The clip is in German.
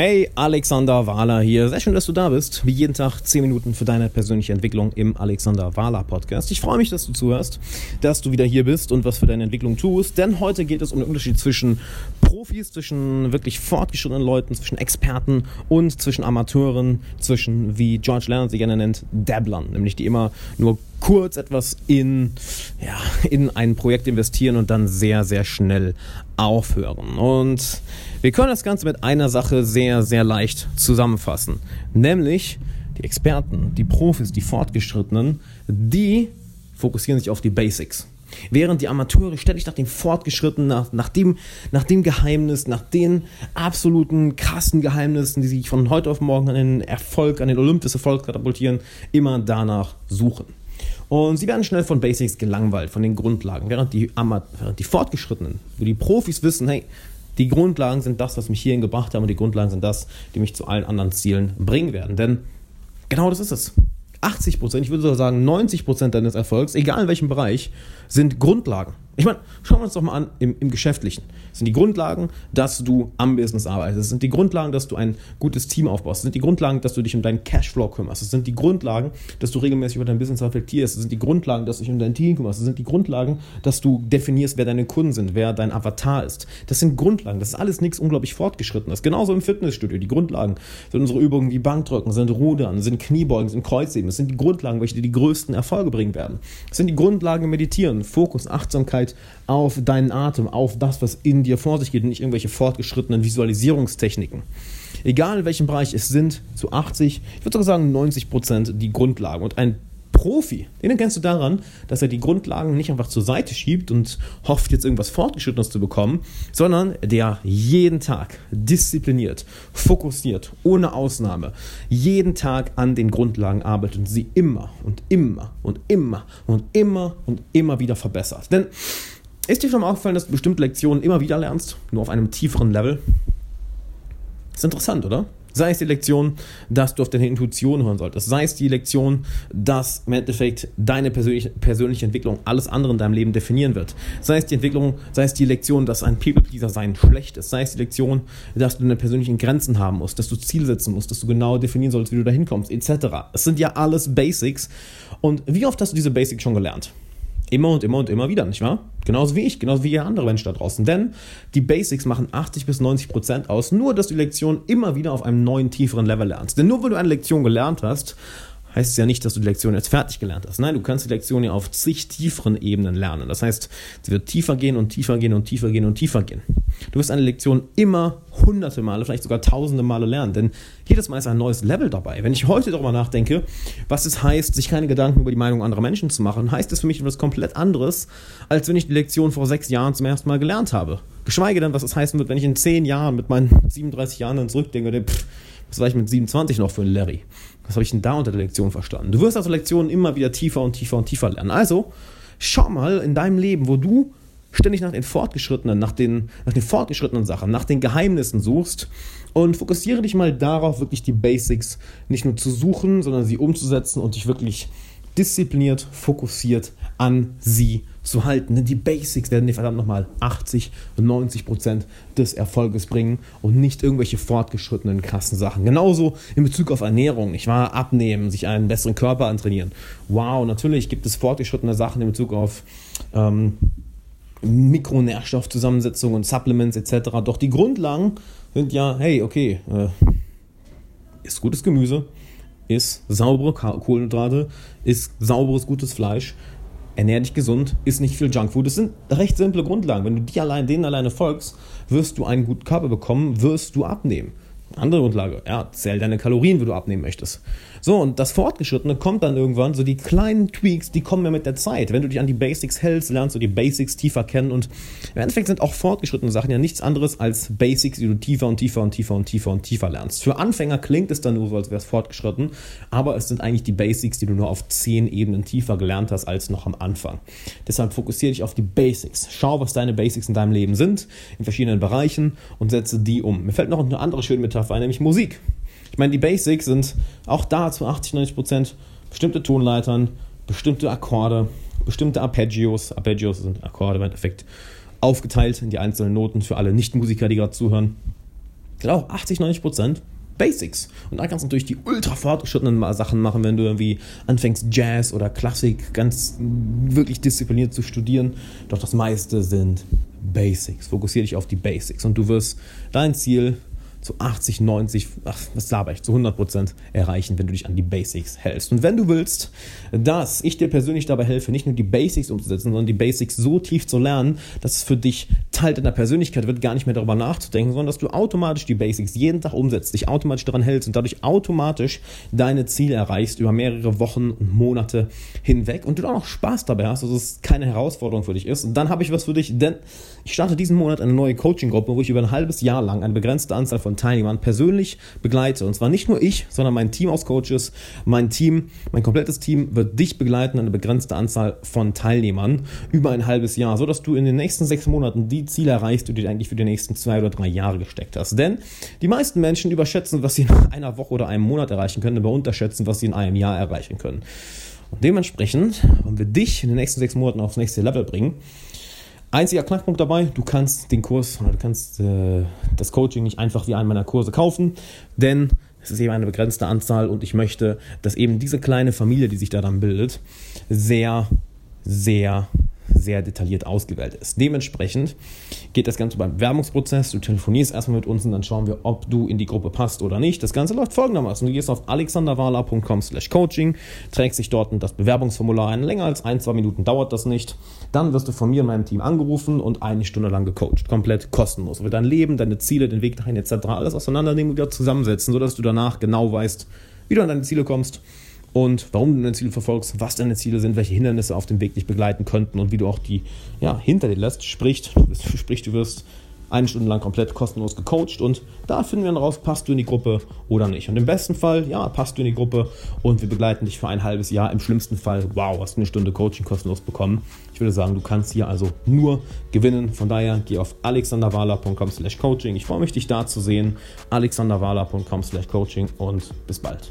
Hey, Alexander Wahler hier. Sehr schön, dass du da bist. Wie jeden Tag 10 Minuten für deine persönliche Entwicklung im Alexander Wahler Podcast. Ich freue mich, dass du zuhörst, dass du wieder hier bist und was für deine Entwicklung tust. Denn heute geht es um den Unterschied zwischen Profis, zwischen wirklich fortgeschrittenen Leuten, zwischen Experten und zwischen Amateuren, zwischen, wie George Leonard sie gerne nennt, Dabblern. Nämlich die immer nur kurz etwas in, ja, in ein Projekt investieren und dann sehr, sehr schnell aufhören. Und wir können das Ganze mit einer Sache sehr, sehr leicht zusammenfassen. Nämlich die Experten, die Profis, die Fortgeschrittenen, die fokussieren sich auf die Basics. Während die Amateure ständig nach dem Fortgeschrittenen, nach, nach, dem, nach dem Geheimnis, nach den absoluten krassen Geheimnissen, die sich von heute auf morgen an den Erfolg, an den Olymp des Erfolgs katapultieren, immer danach suchen. Und sie werden schnell von Basics gelangweilt, von den Grundlagen. Während die, während die Fortgeschrittenen, wo die Profis wissen, hey, die Grundlagen sind das, was mich hierhin gebracht haben und die Grundlagen sind das, die mich zu allen anderen Zielen bringen werden. Denn genau das ist es. 80 Prozent, ich würde sogar sagen 90 Prozent deines Erfolgs, egal in welchem Bereich, sind Grundlagen. Ich meine, schauen wir uns doch mal an im, im Geschäftlichen. Das sind die Grundlagen, dass du am Business arbeitest. Das sind die Grundlagen, dass du ein gutes Team aufbaust. Das sind die Grundlagen, dass du dich um deinen Cashflow kümmerst. Das sind die Grundlagen, dass du regelmäßig über dein Business reflektierst. Das sind die Grundlagen, dass du dich um dein Team kümmerst. Das sind die Grundlagen, dass du definierst, wer deine Kunden sind, wer dein Avatar ist. Das sind Grundlagen. Das ist alles nichts unglaublich fortgeschrittenes. Genauso im Fitnessstudio. Die Grundlagen sind unsere Übungen wie Bankdrücken, sind Rudern, sind Kniebeugen, sind Kreuzheben. Das sind die Grundlagen, welche dir die größten Erfolge bringen werden. Das sind die Grundlagen Meditieren, Fokus, Achtsamkeit, auf deinen Atem, auf das, was in dir vor sich geht und nicht irgendwelche fortgeschrittenen Visualisierungstechniken. Egal in welchem Bereich, es sind zu 80, ich würde sogar sagen 90 Prozent die Grundlagen. Und ein Profi, den erkennst du daran, dass er die Grundlagen nicht einfach zur Seite schiebt und hofft, jetzt irgendwas Fortgeschrittenes zu bekommen, sondern der jeden Tag diszipliniert, fokussiert, ohne Ausnahme, jeden Tag an den Grundlagen arbeitet und sie immer und immer und immer und immer und immer wieder verbessert. Denn ist dir schon mal aufgefallen, dass du bestimmte Lektionen immer wieder lernst, nur auf einem tieferen Level? Ist interessant, oder? Sei es die Lektion, dass du auf deine Intuition hören solltest. Sei es die Lektion, dass im Endeffekt deine persönliche, Entwicklung alles andere in deinem Leben definieren wird. Sei es die Entwicklung, sei es die Lektion, dass ein People-Pleaser sein schlecht ist. Sei es die Lektion, dass du deine persönlichen Grenzen haben musst, dass du Ziel setzen musst, dass du genau definieren sollst, wie du da hinkommst, etc. Es sind ja alles Basics. Und wie oft hast du diese Basics schon gelernt? Immer und immer und immer wieder, nicht wahr? Genauso wie ich, genauso wie ihr andere Menschen da draußen. Denn die Basics machen 80 bis 90 Prozent aus, nur dass du die Lektion immer wieder auf einem neuen, tieferen Level lernst. Denn nur wenn du eine Lektion gelernt hast, heißt es ja nicht, dass du die Lektion jetzt fertig gelernt hast. Nein, du kannst die Lektion ja auf zig tieferen Ebenen lernen. Das heißt, sie wird tiefer gehen und tiefer gehen und tiefer gehen und tiefer gehen. Du wirst eine Lektion immer hunderte Male, vielleicht sogar tausende Male lernen, denn jedes Mal ist ein neues Level dabei. Wenn ich heute darüber nachdenke, was es heißt, sich keine Gedanken über die Meinung anderer Menschen zu machen, heißt es für mich etwas komplett anderes, als wenn ich die Lektion vor sechs Jahren zum ersten Mal gelernt habe. Geschweige denn, was es heißen wird, wenn ich in zehn Jahren mit meinen 37 Jahren dann zurückdenke, pff, was war ich mit 27 noch für ein Larry? Was habe ich denn da unter der Lektion verstanden? Du wirst also Lektionen immer wieder tiefer und tiefer und tiefer lernen. Also, schau mal in deinem Leben, wo du ständig nach den fortgeschrittenen, nach den, nach den fortgeschrittenen Sachen, nach den Geheimnissen suchst und fokussiere dich mal darauf, wirklich die Basics nicht nur zu suchen, sondern sie umzusetzen und dich wirklich diszipliniert, fokussiert an sie zu halten. Denn die Basics werden dir verdammt nochmal 80 und 90 Prozent des Erfolges bringen und nicht irgendwelche fortgeschrittenen krassen Sachen. Genauso in Bezug auf Ernährung, ich war abnehmen, sich einen besseren Körper antrainieren. Wow, natürlich gibt es fortgeschrittene Sachen in Bezug auf ähm, Mikronährstoffzusammensetzung und Supplements etc. Doch die Grundlagen sind ja, hey, okay, äh, ist gutes Gemüse, ist saubere Kohlenhydrate, ist sauberes, gutes Fleisch, ernähr dich gesund, isst nicht viel Junkfood. Das sind recht simple Grundlagen. Wenn du die allein, denen alleine folgst, wirst du einen guten Körper bekommen, wirst du abnehmen. Andere Grundlage, ja, zähl deine Kalorien, wie du abnehmen möchtest. So, und das Fortgeschrittene kommt dann irgendwann, so die kleinen Tweaks, die kommen ja mit der Zeit. Wenn du dich an die Basics hältst, lernst du die Basics tiefer kennen und im Endeffekt sind auch fortgeschrittene Sachen ja nichts anderes als Basics, die du tiefer und tiefer und tiefer und tiefer und tiefer lernst. Für Anfänger klingt es dann nur so, als wäre es fortgeschritten, aber es sind eigentlich die Basics, die du nur auf zehn Ebenen tiefer gelernt hast als noch am Anfang. Deshalb fokussiere dich auf die Basics. Schau, was deine Basics in deinem Leben sind, in verschiedenen Bereichen und setze die um. Mir fällt noch eine andere schöne Metapher ein, nämlich Musik. Ich meine, die Basics sind auch da zu 80, 90 Prozent bestimmte Tonleitern, bestimmte Akkorde, bestimmte Arpeggios. Arpeggios sind Akkorde im Endeffekt aufgeteilt in die einzelnen Noten für alle Nichtmusiker, die gerade zuhören. Genau, 80, 90 Prozent Basics. Und da kannst du natürlich die ultra fortgeschrittenen Sachen machen, wenn du irgendwie anfängst, Jazz oder Klassik ganz wirklich diszipliniert zu studieren. Doch das meiste sind Basics. Fokussiere dich auf die Basics und du wirst dein Ziel zu 80, 90, ach, was laber ich, zu 100 Prozent erreichen, wenn du dich an die Basics hältst. Und wenn du willst, dass ich dir persönlich dabei helfe, nicht nur die Basics umzusetzen, sondern die Basics so tief zu lernen, dass es für dich Teil deiner Persönlichkeit wird, gar nicht mehr darüber nachzudenken, sondern dass du automatisch die Basics jeden Tag umsetzt, dich automatisch daran hältst und dadurch automatisch deine Ziele erreichst über mehrere Wochen und Monate hinweg und du auch noch Spaß dabei hast, dass es keine Herausforderung für dich ist. Und dann habe ich was für dich, denn ich starte diesen Monat eine neue Coaching-Gruppe, wo ich über ein halbes Jahr lang eine begrenzte Anzahl von von Teilnehmern persönlich begleite. Und zwar nicht nur ich, sondern mein Team aus Coaches, mein Team, mein komplettes Team wird dich begleiten, eine begrenzte Anzahl von Teilnehmern über ein halbes Jahr, sodass du in den nächsten sechs Monaten die Ziele erreichst, du dir eigentlich für die nächsten zwei oder drei Jahre gesteckt hast. Denn die meisten Menschen überschätzen, was sie in einer Woche oder einem Monat erreichen können, aber unterschätzen, was sie in einem Jahr erreichen können. Und dementsprechend wollen wir dich in den nächsten sechs Monaten aufs nächste Level bringen. Einziger Knackpunkt dabei, du kannst den Kurs oder du kannst äh, das Coaching nicht einfach wie einen meiner Kurse kaufen, denn es ist eben eine begrenzte Anzahl und ich möchte, dass eben diese kleine Familie, die sich da dann bildet, sehr, sehr sehr detailliert ausgewählt ist. Dementsprechend geht das Ganze beim Werbungsprozess. Du telefonierst erstmal mit uns und dann schauen wir, ob du in die Gruppe passt oder nicht. Das Ganze läuft folgendermaßen. Du gehst auf alexanderwala.com slash coaching, trägst dich dort das Bewerbungsformular ein. Länger als ein, zwei Minuten dauert das nicht. Dann wirst du von mir und meinem Team angerufen und eine Stunde lang gecoacht. Komplett kostenlos. Wird dein Leben, deine Ziele, den Weg dahin etc. alles auseinandernehmen und wieder zusammensetzen, sodass du danach genau weißt, wie du an deine Ziele kommst und warum du deine Ziele verfolgst, was deine Ziele sind, welche Hindernisse auf dem Weg dich begleiten könnten und wie du auch die ja, hinter dir lässt. Sprich, sprich, du wirst eine Stunde lang komplett kostenlos gecoacht und da finden wir dann raus, passt du in die Gruppe oder nicht. Und im besten Fall, ja, passt du in die Gruppe und wir begleiten dich für ein halbes Jahr. Im schlimmsten Fall, wow, hast du eine Stunde Coaching kostenlos bekommen. Ich würde sagen, du kannst hier also nur gewinnen. Von daher geh auf alexanderwala.com slash coaching. Ich freue mich, dich da zu sehen. alexanderwala.com slash coaching und bis bald.